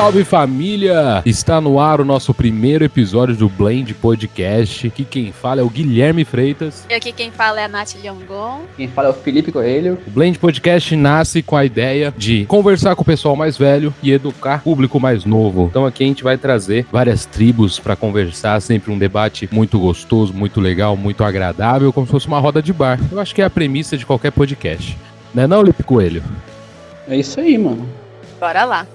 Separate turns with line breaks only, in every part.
salve família! Está no ar o nosso primeiro episódio do Blend Podcast. Aqui quem fala é o Guilherme Freitas.
E aqui quem fala é a Nath Lyongon.
Quem fala é o Felipe Coelho.
O Blend Podcast nasce com a ideia de conversar com o pessoal mais velho e educar o público mais novo. Então aqui a gente vai trazer várias tribos para conversar, sempre um debate muito gostoso, muito legal, muito agradável, como se fosse uma roda de bar. Eu acho que é a premissa de qualquer podcast. Não é não, Lipe Coelho?
É isso aí, mano.
Bora lá.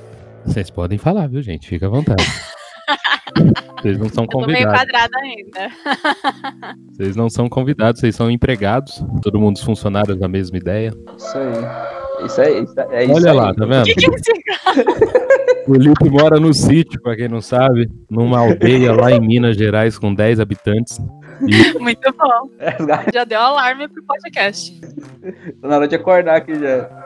Vocês podem falar, viu, gente? Fica à vontade. Vocês não são
Eu tô meio
convidados.
quadrada ainda.
Vocês não são convidados, vocês são empregados. Todo mundo os funcionários da mesma ideia.
Isso aí. Isso aí. Isso aí é isso
Olha
aí.
lá, tá vendo?
O que, que é esse
O Lipe mora no sítio, pra quem não sabe, numa aldeia lá em Minas Gerais com 10 habitantes.
Muito bom.
É,
Já deu alarme pro podcast.
tá na hora de acordar aqui já.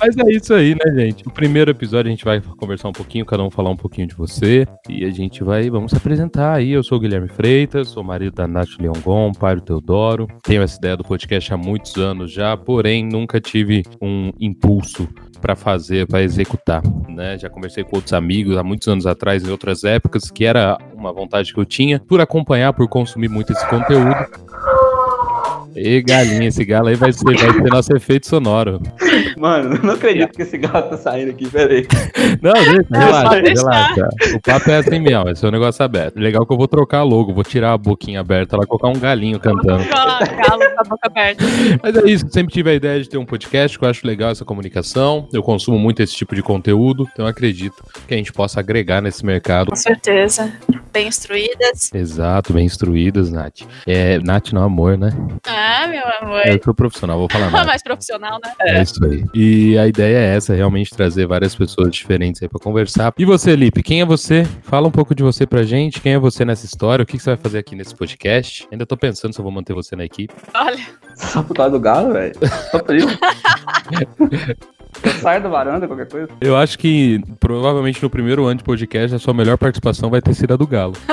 Mas é isso aí, né, gente? No primeiro episódio a gente vai conversar um pouquinho, cada um falar um pouquinho de você. E a gente vai, vamos se apresentar aí. Eu sou o Guilherme Freitas, sou marido da Nath Leongon, pai do Teodoro. Tenho essa ideia do podcast há muitos anos já, porém nunca tive um impulso pra fazer, pra executar, né? Já conversei com outros amigos há muitos anos atrás, em outras épocas, que era uma vontade que eu tinha por acompanhar, por consumir muito esse conteúdo. E galinha, esse galo aí vai ser, vai ser nosso efeito sonoro.
Mano, eu não acredito que esse gato tá saindo aqui, peraí.
Não,
Não,
relaxa, relaxa. O papo é assim mesmo, esse é um negócio aberto. Legal que eu vou trocar a logo, vou tirar a boquinha aberta lá, colocar um galinho cantando.
Galo com a boca aberta.
Mas é isso, sempre tive a ideia de ter um podcast, que eu acho legal essa comunicação. Eu consumo muito esse tipo de conteúdo, então eu acredito que a gente possa agregar nesse mercado.
Com certeza. Bem instruídas.
Exato, bem instruídas, Nath. É, Nath não, amor, né?
Ah, meu amor.
É, eu sou profissional, vou falar Nath.
Mais profissional, né?
É isso aí. E a ideia é essa, realmente trazer várias pessoas diferentes aí pra conversar. E você, Lipe, quem é você? Fala um pouco de você pra gente. Quem é você nessa história? O que que você vai fazer aqui nesse podcast? Ainda tô pensando se eu vou manter você na equipe.
Olha,
Só por causa do galo, velho. Só por isso. Eu saio da varanda, qualquer coisa.
Eu acho que provavelmente no primeiro ano de podcast a sua melhor participação vai ter sido a do Galo.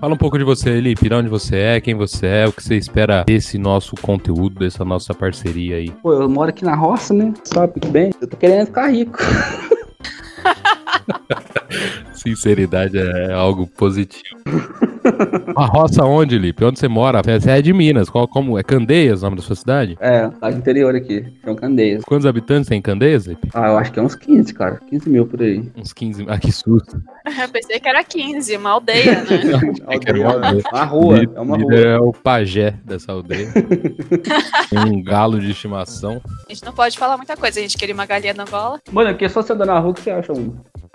Fala um pouco de você, Lipe, de onde você é, quem você é, o que você espera desse nosso conteúdo, dessa nossa parceria aí.
Pô, eu moro aqui na roça, né? Sabe bem? Eu tô querendo ficar rico.
Sinceridade é algo positivo. A roça onde, Lipe? Onde você mora? Você é de Minas. Qual, como? É Candeias o nome da sua cidade?
É, tá no interior aqui. São Candeias.
Quantos habitantes tem em Candeias, Lipe?
Ah, eu acho que é uns 15, cara. 15 mil por aí.
Uns 15. Ah, que susto.
eu pensei que era 15, uma aldeia, né?
É que é uma aldeia.
Uma rua. É uma
Líder
rua.
é o pajé dessa aldeia. Tem um galo de estimação.
A gente não pode falar muita coisa. A gente queria uma galinha na Angola.
Mano, aqui é só você andar na rua que você acha um.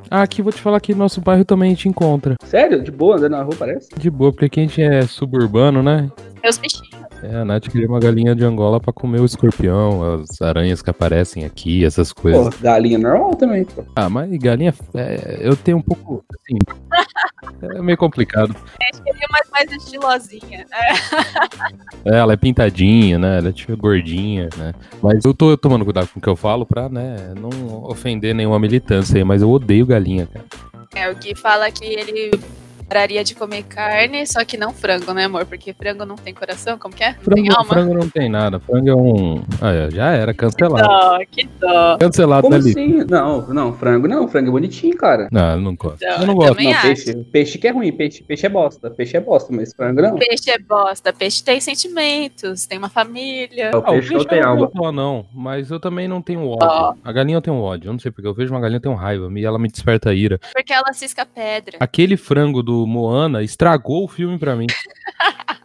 Ah, aqui vou te falar que nosso bairro também a gente encontra.
Sério? De boa, andando na rua, parece?
De boa, porque aqui a gente é suburbano, né?
Meus bichinhos.
É, a Nath queria uma galinha de Angola pra comer o escorpião, as aranhas que aparecem aqui, essas
Pô,
coisas.
galinha normal também, pô.
Ah, mas galinha, é, eu tenho um pouco, assim, é meio complicado.
Gente queria mais, mais estilosinha. É.
É, ela é pintadinha, né? Ela é tipo gordinha, né? Mas eu tô tomando cuidado com o que eu falo pra, né, não ofender nenhuma militância aí, mas eu odeio galinha, cara.
É, o Gui fala que ele pararia de comer carne, só que não frango, né, amor? Porque frango não tem coração, como que é? Não tem
Frango,
alma.
frango não tem nada, frango é um. Ah, é, já era, cancelado.
Dó, que dó.
Cancelado,
Como
né,
assim? Não, não, frango não. Frango é bonitinho, cara.
Não, eu não gosto.
Não,
eu não gosto.
não, peixe, peixe que é ruim, peixe, peixe é bosta. Peixe é bosta, mas frango não.
Peixe é bosta, peixe tem sentimentos, tem uma família.
É o
Ah, o
peixe
peixe
não tem
eu não
alma.
dó, não, mas eu também não tenho ódio.
Ó.
A galinha eu tenho ódio, eu não sei porque eu vejo uma galinha eu tenho raiva e ela me desperta ira.
Porque ela cisca pedra.
Aquele frango do Moana estragou o filme pra mim.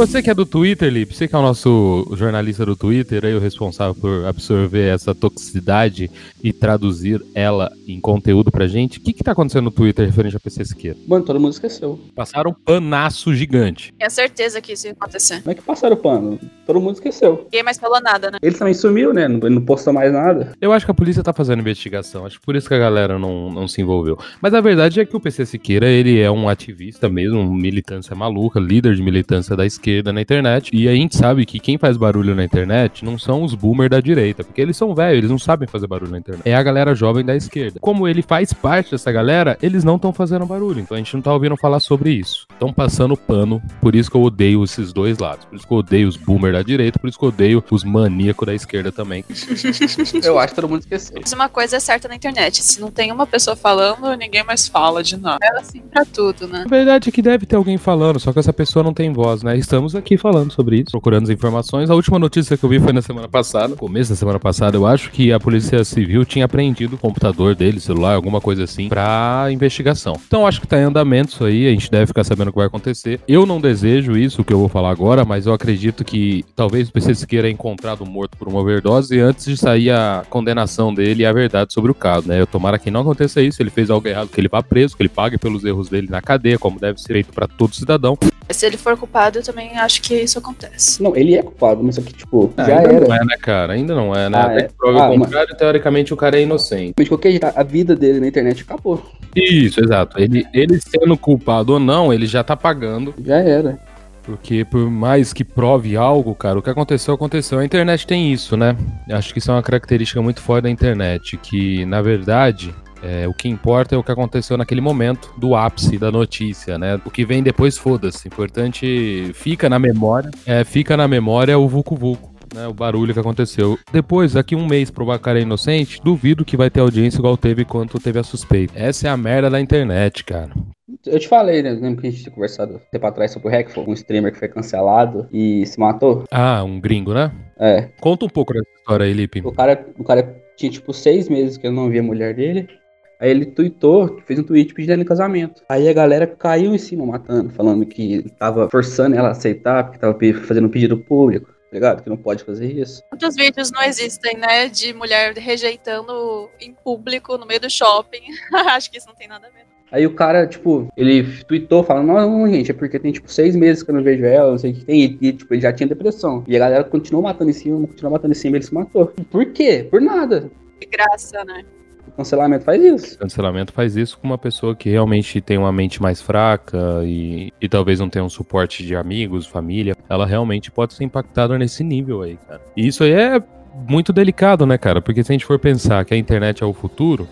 Você que é do Twitter, Lipe, você que é o nosso jornalista do Twitter, aí o responsável por absorver essa toxicidade e traduzir ela em conteúdo pra gente, o que que tá acontecendo no Twitter referente a PC Siqueira?
Mano, todo mundo esqueceu.
Passaram um panaço gigante.
Tinha certeza que isso ia acontecer.
Como é que passaram o pano? Todo mundo esqueceu.
Ninguém mais falou nada, né?
Ele também sumiu, né? Não, ele não postou mais nada.
Eu acho que a polícia tá fazendo investigação, acho que por isso que a galera não, não se envolveu. Mas a verdade é que o PC Siqueira, ele é um ativista mesmo, um militância maluca, líder de militância da esquerda, esquerda na internet. E a gente sabe que quem faz barulho na internet não são os boomers da direita, porque eles são velhos, eles não sabem fazer barulho na internet. É a galera jovem da esquerda. Como ele faz parte dessa galera, eles não estão fazendo barulho. Então a gente não tá ouvindo falar sobre isso. Estão passando pano. Por isso que eu odeio esses dois lados. Por isso que eu odeio os boomers da direita, por isso que eu odeio os maníacos da esquerda também.
Eu acho que todo mundo esqueceu.
Mas uma coisa é certa na internet: se não tem uma pessoa falando, ninguém mais fala de nada. É assim pra tudo, né?
A verdade é que deve ter alguém falando, só que essa pessoa não tem voz, né? Estamos aqui falando sobre isso, procurando as informações. A última notícia que eu vi foi na semana passada, começo da semana passada, eu acho que a Polícia Civil tinha apreendido o computador dele, celular, alguma coisa assim, pra investigação. Então acho que tá em andamento isso aí, a gente deve ficar sabendo o que vai acontecer. Eu não desejo isso, que eu vou falar agora, mas eu acredito que talvez o PC Siqueira é encontrado morto por uma overdose antes de sair a condenação dele e a verdade sobre o caso, né? Eu tomara que não aconteça isso, ele fez algo errado, que ele vá preso, que ele pague pelos erros dele na cadeia, como deve ser feito pra todo cidadão.
Se ele for culpado, eu também acho que isso acontece.
Não, ele é culpado, mas só que, tipo, já
ainda
era.
não é, né, cara? Ainda não é, né?
Ah,
Até
é?
que prove
Ah,
o contrário, teoricamente o cara é inocente.
De qualquer jeito, a vida dele na internet acabou.
Isso, exato. Ele, ele sendo culpado ou não, ele já tá pagando.
Já era.
Porque por mais que prove algo, cara, o que aconteceu, aconteceu. A internet tem isso, né? Acho que isso é uma característica muito forte da internet. Que, na verdade, é, o que importa é o que aconteceu naquele momento do ápice da notícia, né? O que vem depois, foda-se. Importante, fica na memória. É, fica na memória o Vucu Vucu. Né, o barulho que aconteceu. Depois, daqui um mês, provar que o cara é inocente, duvido que vai ter audiência igual teve quando teve a suspeita. Essa é a merda da internet, cara.
Eu te falei, né? Lembra que a gente tinha conversado um tempo atrás sobre o Hackful, um streamer que foi cancelado e se matou?
Ah, um gringo, né?
É.
Conta um pouco dessa história aí, Lipe.
O cara, o cara tinha, tipo, seis meses que ele não via a mulher dele. Aí ele tweetou, fez um tweet pedindo em casamento. Aí a galera caiu em cima matando, falando que tava forçando ela a aceitar, porque tava fazendo um pedido público, tá ligado? Que não pode fazer isso.
Quantos vídeos não existem, né? De mulher rejeitando em público, no meio do shopping. acho que isso não tem nada a ver.
Aí o cara, tipo, ele tweetou falando, não, não, gente, é porque tem, tipo, seis meses que eu não vejo ela, não sei o que tem. E, tipo, ele já tinha depressão. E a galera continuou matando em cima, continuou matando em cima, ele se matou. Por quê? Por nada.
Que graça, né?
O cancelamento faz isso.
Cancelamento faz isso com uma pessoa que realmente tem uma mente mais fraca e, e talvez não tenha um suporte de amigos, família. Ela realmente pode ser impactada nesse nível aí, cara. E isso aí é muito delicado, né, cara? Porque se a gente for pensar que a internet é o futuro,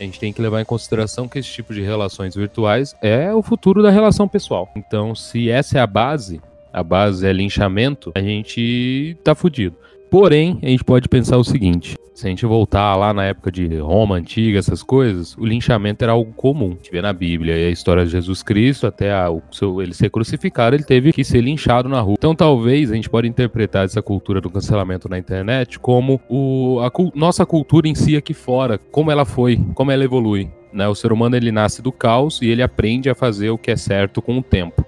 a gente tem que levar em consideração que esse tipo de relações virtuais é o futuro da relação pessoal. Então, se essa é a base, a base é linchamento, a gente tá fudido. Porém, a gente pode pensar o seguinte: se a gente voltar lá na época de Roma antiga, essas coisas, o linchamento era algo comum. A gente vê na Bíblia e a história de Jesus Cristo, até a- o seu- ele ser crucificado, ele teve que ser linchado na rua. Então, talvez a gente pode interpretar essa cultura do cancelamento na internet como o, a nossa cultura em si aqui fora, como ela foi, como ela evolui. Né? O ser humano ele nasce do caos e ele aprende a fazer o que é certo com o tempo.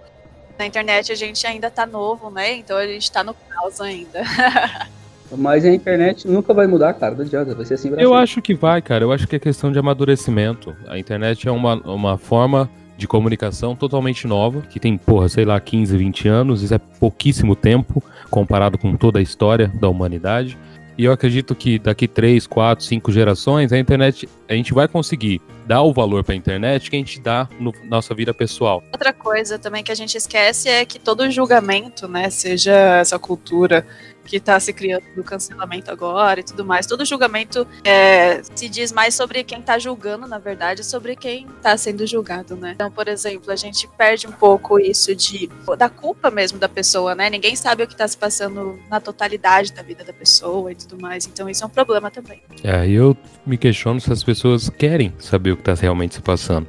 Na internet a gente ainda tá novo, né? Então a gente tá no caos ainda.
Mas a internet nunca vai mudar, cara. Não adianta, vai ser assim pra
Eu
sempre.
acho que vai, cara. Eu acho que é questão de amadurecimento. A internet é uma, uma forma de comunicação totalmente nova, que tem, porra, sei lá, 15, 20 anos. Isso é pouquíssimo tempo comparado com toda a história da humanidade. E eu acredito que daqui 3, 4, 5 gerações, a internet, a gente vai conseguir dar o valor pra internet que a gente dá na nossa vida pessoal.
Outra coisa também que a gente esquece é que todo julgamento, né, seja essa cultura que está se criando do cancelamento agora e tudo mais, todo julgamento é, se diz mais sobre quem está julgando, na verdade, sobre quem está sendo julgado, né? Então, por exemplo, a gente perde um pouco isso de da culpa mesmo da pessoa, né? Ninguém sabe o que está se passando na totalidade da vida da pessoa e tudo mais. Então, isso é um problema também.
É, eu me questiono se as pessoas querem saber o que tá realmente se passando.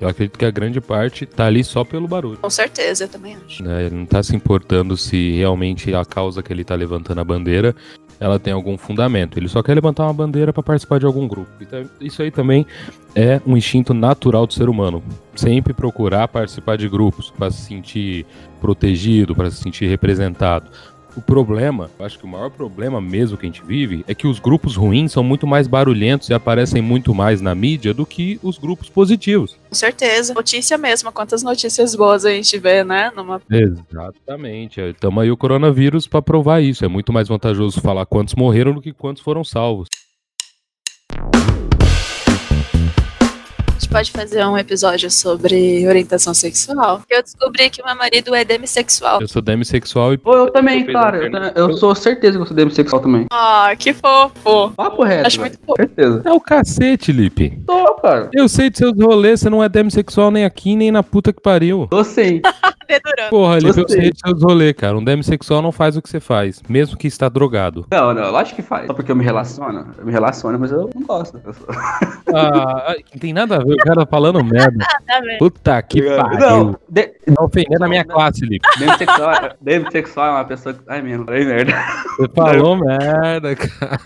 Eu acredito que a grande parte tá ali só pelo barulho.
Com certeza, eu também acho.
né? Ele não tá se importando se realmente a causa que ele tá levantando a bandeira ela tem algum fundamento. Ele só quer levantar uma bandeira para participar de algum grupo. Então, isso aí também é um instinto natural do ser humano. Sempre procurar participar de grupos para se sentir protegido, para se sentir representado. O problema, eu acho que o maior problema mesmo que a gente vive é que os grupos ruins são muito mais barulhentos e aparecem muito mais na mídia do que os grupos positivos.
Com certeza. Notícia mesmo, quantas notícias boas a gente vê, né? Numa
Exatamente. Estamos aí o coronavírus para provar isso. É muito mais vantajoso falar quantos morreram do que quantos foram salvos.
Pode fazer um episódio sobre orientação sexual. Eu descobri que meu marido é demissexual.
Eu sou demissexual e.
Pô, eu também, cara.
a
Eu, eu sou certeza que eu sou demissexual também.
Ah, que fofo.
Papo reto.
Acho
velho.
muito fofo.
Certeza.
É o cacete, Lipe.
Tô, cara.
Eu sei de seus rolês, você não é demissexual nem aqui, nem na puta que pariu.
Tô sim.
Dedurando.
Porra, sei de seus rolês, cara. Um demissexual não faz o que você faz, mesmo que está drogado.
Não, não, lógico que faz. Só porque eu me relaciono. Eu me relaciono, mas eu não gosto. Eu
Ah, não tem nada a ver, o cara falando merda.
Tá vendo?
Puta que pariu.
Não, de,
Tá ofendendo a minha classe, Lipe.
demissexual, demissexual é uma pessoa que. Ai mesmo, falei merda.
Você falou merda, cara.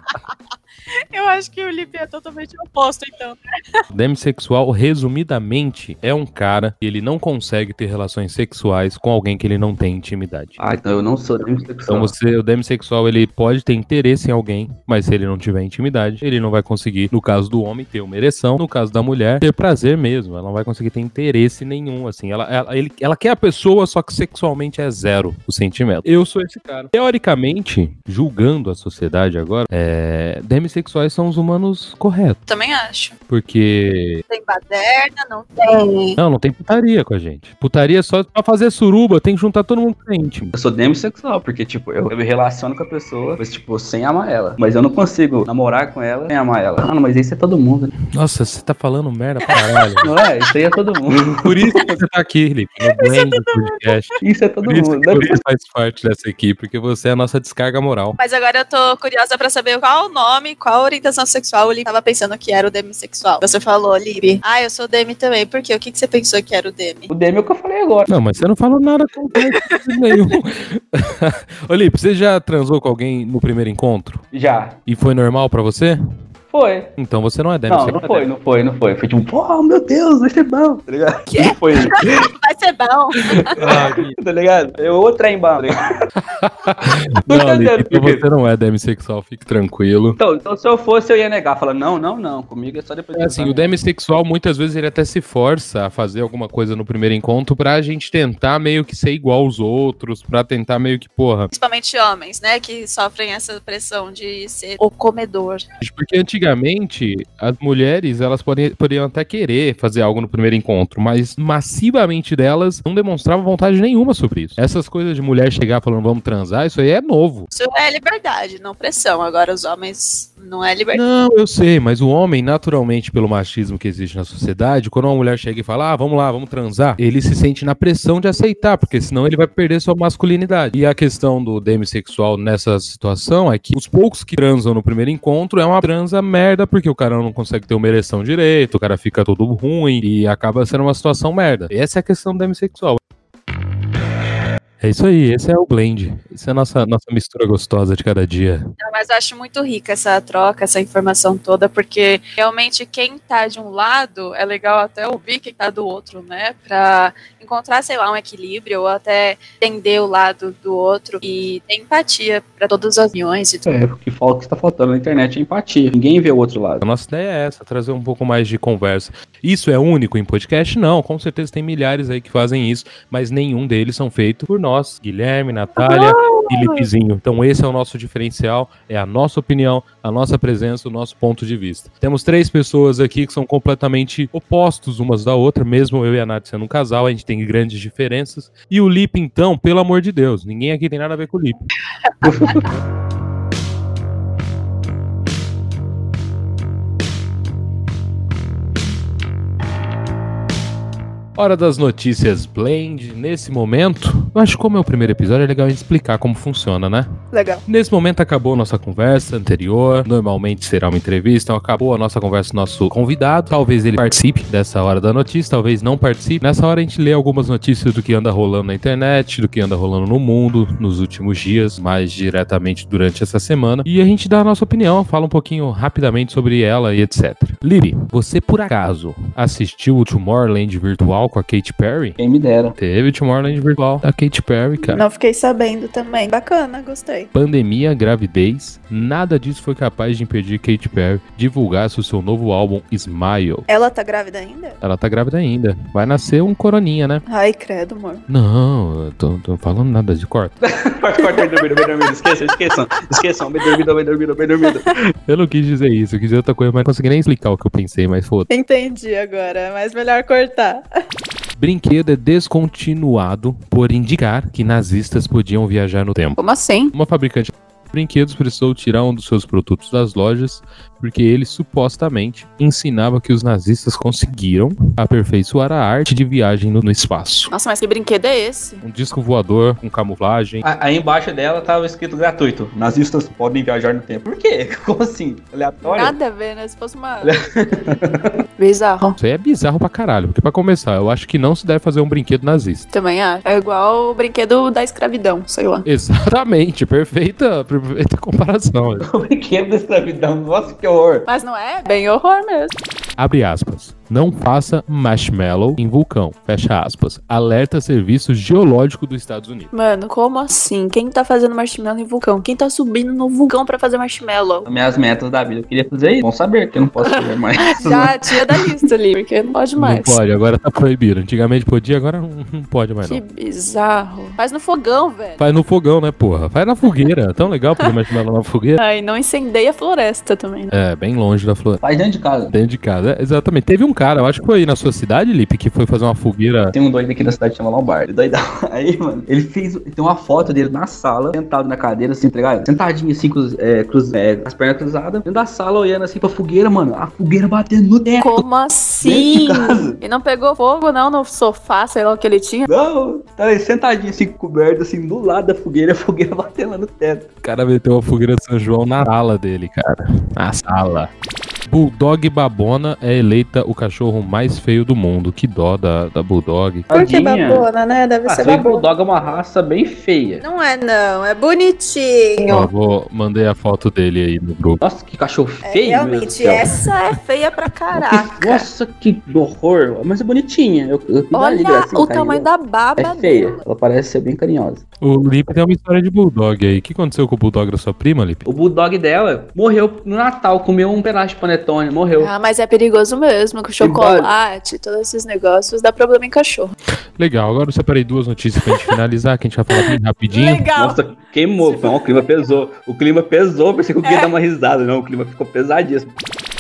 Eu acho que o Lipe é totalmente oposto, então.
Demissexual, resumidamente, é um cara que ele não consegue ter relações sexuais com alguém que ele não tem intimidade.
Ah, então eu não sou
Então
demissexual.
você, o demissexual, ele pode ter interesse em alguém, mas se ele não tiver intimidade, ele não vai conseguir, no caso do homem, ter uma ereção, no caso da mulher, ter prazer mesmo. Ela não vai conseguir ter interesse nenhum, assim. Ela, ela, ele- ela quer a pessoa, só que sexualmente é zero o sentimento. Eu sou esse cara. Teoricamente, julgando a sociedade agora, é, demissexuais são os humanos corretos,
Também acho.
porque
Tem baderna, não tem.
não, não tem putaria com a gente. Putaria é só pra fazer suruba, tem que juntar todo mundo que é íntimo.
Eu sou demissexual, porque, tipo, eu, eu me relaciono com a pessoa, mas, tipo, sem amar ela. Mas eu não consigo namorar com ela sem amar ela. Ah, não, mas isso é todo mundo, né?
Nossa, você tá falando merda pra caralho.
Não é? Isso aí é todo mundo.
Por isso que você tá aqui, Felipe, no Blend Podcast.
Isso é todo
Por isso,
mundo.
por isso faz parte dessa equipe, porque você é a nossa descarga moral.
Mas agora eu tô curiosa pra saber qual o nome, qual a orientação sexual o Lipe tava pensando que era o demissexual. Você falou, Lipe, ah, eu sou demi também. Por quê? O que, que você pensou que era o demi?
O Demi é o que eu falei agora.
Não, mas você não falou nada com nenhum. Ô, Lipe, você já transou com alguém no primeiro encontro?
Já.
E foi normal pra você?
Foi.
Então você não é
Não,
demissexual.
não foi, não foi, não foi. Foi tipo, pô, meu Deus, vai ser bom, tá ligado?
Quê?
Não foi,
Vai ser bom.
Ah,
tá ligado? Eu outro trem bom, tá ligado?
Não,
entendendo
então você não é demissexual, fique tranquilo.
Então, então, se eu fosse, eu ia negar. Falar, não, não, não. Comigo é só depois
É assim, o demissexual muitas vezes ele até se força a fazer alguma coisa no primeiro encontro pra gente tentar meio que ser igual aos outros, pra tentar meio que, porra.
Principalmente homens, né? Que sofrem essa pressão de ser o comedor.
Porque antigamente as mulheres elas podem, poderiam até querer fazer algo no primeiro encontro, mas massivamente delas não demonstravam vontade nenhuma sobre isso. Essas coisas de mulher chegar falando vamos transar, isso aí é novo.
Isso é liberdade, não pressão. Agora os homens não é liberdade.
Não, eu sei, mas o homem, naturalmente, pelo machismo que existe na sociedade, quando uma mulher chega e fala, ah, vamos lá, vamos transar, ele se sente na pressão de aceitar, porque senão ele vai perder sua masculinidade. E a questão do demissexual nessa situação é que os poucos que transam no primeiro encontro é uma transa merda, porque o cara não consegue ter uma ereção direito, o cara fica todo ruim e acaba sendo uma situação merda. Essa é a questão do demissexual. É isso aí, esse é o blend. Essa é a nossa, nossa mistura gostosa de cada dia.
Não, Mas eu acho muito rica essa troca, essa informação toda, porque realmente quem tá de um lado é legal até ouvir quem tá do outro, né? Pra encontrar, sei lá, um equilíbrio ou até entender o lado do outro e ter empatia pra todas as opiniões e tudo.
É, o que falta, o que está faltando na internet é empatia. Ninguém vê o outro lado.
A nossa ideia é essa, trazer um pouco mais de conversa. Isso é único em podcast? Não, com certeza tem milhares aí que fazem isso, mas nenhum deles são feitos por nós, Guilherme, Natália e Lipezinho. Então esse é o nosso diferencial, é a nossa opinião, a nossa presença, o nosso ponto de vista. Temos três pessoas aqui que são completamente opostos umas da outra, mesmo eu e a Nath sendo um casal, a gente tem grandes diferenças. E o Lipe, então, pelo amor de Deus, ninguém aqui tem nada a ver com o Lipe. Hora das notícias Blend. Nesse momento, eu acho que como é o primeiro episódio, é legal a gente explicar como funciona, né?
Legal.
Nesse momento acabou nossa conversa anterior. Normalmente será uma entrevista, então acabou a nossa conversa com o nosso convidado. Talvez ele participe dessa hora da notícia, talvez não participe. Nessa hora a gente lê algumas notícias do que anda rolando na internet, do que anda rolando no mundo nos últimos dias, mais diretamente durante essa semana. E a gente dá a nossa opinião, fala um pouquinho rapidamente sobre ela e etc. Liri, você por acaso assistiu o Tomorrowland virtual? Virtual com a Katy Perry?
Quem me dera.
Teve Tomorrowland virtual da Katy Perry, cara.
Não fiquei sabendo também. Bacana, gostei.
Pandemia, gravidez, nada disso foi capaz de impedir Katy Perry divulgasse o seu novo álbum Smile.
Ela tá grávida ainda?
Ela tá grávida ainda. Vai nascer um coroninha, né?
Ai, credo, amor.
Não, eu tô, tô falando nada de corta.
Corta, corta, bem dormido, bem dormido. Esqueçam, esqueçam. Esqueçam, bem dormido, bem dormido, bem dormido.
Eu não quis dizer isso, eu quis dizer outra coisa, mas não consegui nem explicar o que eu pensei, mas foda.
Entendi agora, mas melhor cortar.
Brinquedo é descontinuado por indicar que nazistas podiam viajar no tempo.
Como assim?
Uma fabricante de brinquedos precisou tirar um dos seus produtos das lojas porque ele supostamente ensinava que os nazistas conseguiram aperfeiçoar a arte de viagem no, no espaço.
Nossa, mas que brinquedo é esse?
Um disco voador com camuflagem.
Aí embaixo dela tava escrito gratuito. Nazistas podem viajar no tempo. Por quê? Como assim? Aleatório?
Nada a ver, né? Se fosse uma. Bizarro.
Isso aí é bizarro pra caralho, porque pra começar, eu acho que não se deve fazer um brinquedo nazista.
Também acho. É igual o brinquedo da escravidão, sei lá.
Exatamente, perfeita, perfeita comparação.
O brinquedo da escravidão. Nossa, que horror.
Mas não é? Bem horror mesmo.
Abre aspas. Não faça marshmallow em vulcão. Fecha aspas. Alerta Serviço Geológico dos Estados Unidos.
Mano, como assim? Quem tá fazendo marshmallow em vulcão? Quem tá subindo no vulcão pra fazer marshmallow?
Minhas metas da vida. Eu queria fazer isso. Bom saber que eu não posso fazer mais.
Já tinha da lista ali, porque não pode mais.
Não pode, agora tá proibido. Antigamente podia, agora não, não pode mais
Que
não.
bizarro. Faz no fogão, velho.
Faz no fogão, né, porra? Faz na fogueira. Tão legal fazer marshmallow na fogueira.
Ai, não incendeia a floresta também, né?
É, bem longe da floresta.
Faz dentro de casa.
Dentro de casa. É, exatamente. Teve um cara, eu acho que foi aí na sua cidade, Lipe, que foi fazer uma fogueira.
Tem um doido aqui da cidade que chama Lombardi. Doidão. Aí, mano, ele fez. Tem uma foto dele na sala, sentado na cadeira, assim, tá ligado? Sentadinho assim, com é, cruz, é, as pernas cruzadas, dentro da sala, olhando assim pra fogueira, mano. A fogueira batendo no teto.
Como assim? E não pegou fogo, não, no sofá, sei lá o que ele tinha?
Não, tá aí sentadinho assim, coberto, assim, do lado da fogueira, a fogueira batendo lá no teto.
O cara meteu uma fogueira de São João na sala dele, cara. Na sala. Bulldog Babona é eleita o cachorro mais feio do mundo. Que dó da, da Bulldog.
Por que babona, né? Deve
Ah,
ser babona.
Bulldog é uma raça bem feia.
Não é, não. É bonitinho.
Ó, vou, mandei a foto dele aí no grupo.
Nossa, que cachorro
É,
feio, meu Deus do
realmente,
céu.
essa é feia pra caraca.
Nossa, que horror. Mas é bonitinha. Eu, eu ali
Olha
gracinha,
o
carinho
tamanho da baba
É feia.
dela.
Ela parece ser bem carinhosa.
O Lipe tem uma história de Bulldog aí. O que aconteceu com o Bulldog da sua prima, Lipe?
O bulldog dela morreu no Natal, comeu um pedaço de panetone, morreu.
Ah, mas é perigoso mesmo, com chocolate, todos esses negócios, dá problema em cachorro.
Legal, agora eu separei duas notícias pra gente finalizar, que a gente vai falar bem rapidinho.
Legal.
Nossa, queimou. Não, o clima pesou. O clima pesou. Pensei que eu
É.
ia dar uma risada. Não, o clima ficou pesadíssimo.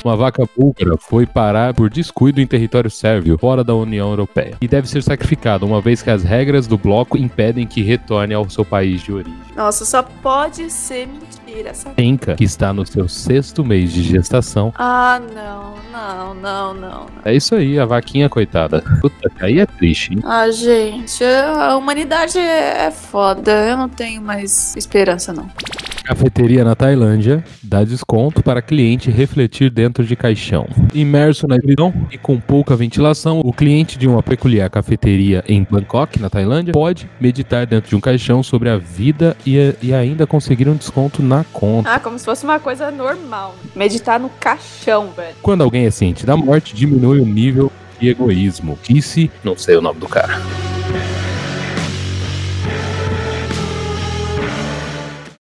Uma vaca búlgara foi parar por descuido em território sérvio, fora da União Europeia, e deve ser sacrificada, uma vez que as regras do bloco impedem que retorne ao seu país de origem.
Nossa, só pode ser mentira essa.
Penca, que está no seu sexto mês de gestação,
Ah, não, não, não, não. não.
é isso aí, a vaquinha, coitada. Puta, aí é triste, hein?
Ah, gente, a humanidade é foda. Eu não tenho mais esperança, não.
Cafeteria na Tailândia dá desconto para cliente refletir dentro de caixão. Imerso na escuridão e com pouca ventilação, o cliente de uma peculiar cafeteria em Bangkok, na Tailândia, pode meditar dentro de um caixão sobre a vida e, e ainda conseguir um desconto na conta.
Ah, como se fosse uma coisa normal. Meditar no caixão, velho.
Quando alguém é ciente da morte, diminui o nível de egoísmo. Disse, não sei o nome do cara.